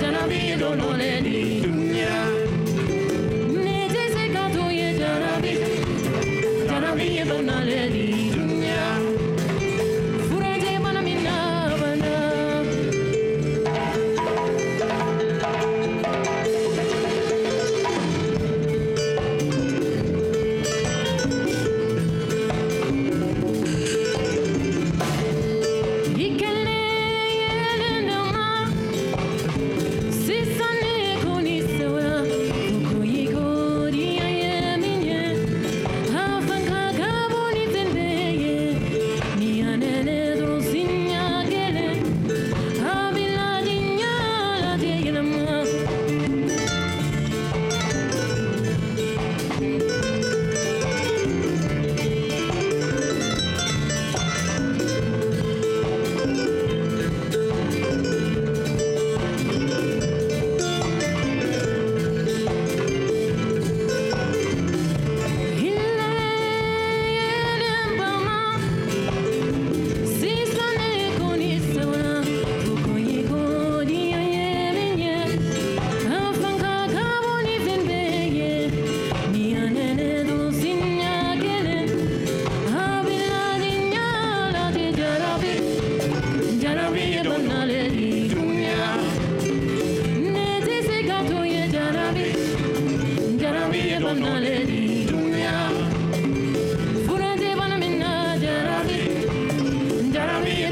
Jarabi, don't know lady.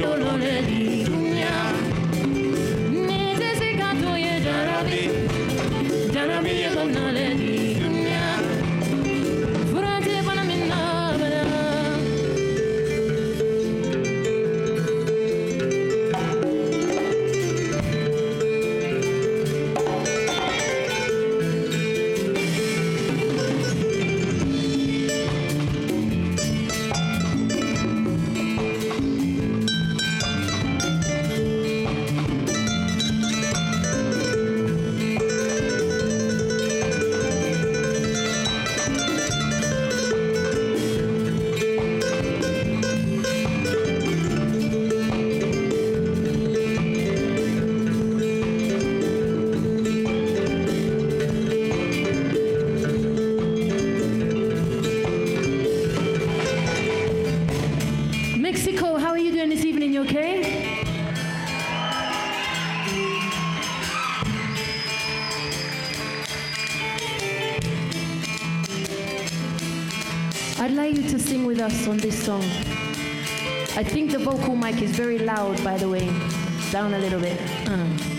no, no. I'd like you to sing with us on this song. I think the vocal mic is very loud, by the way. Down a little bit. Uh.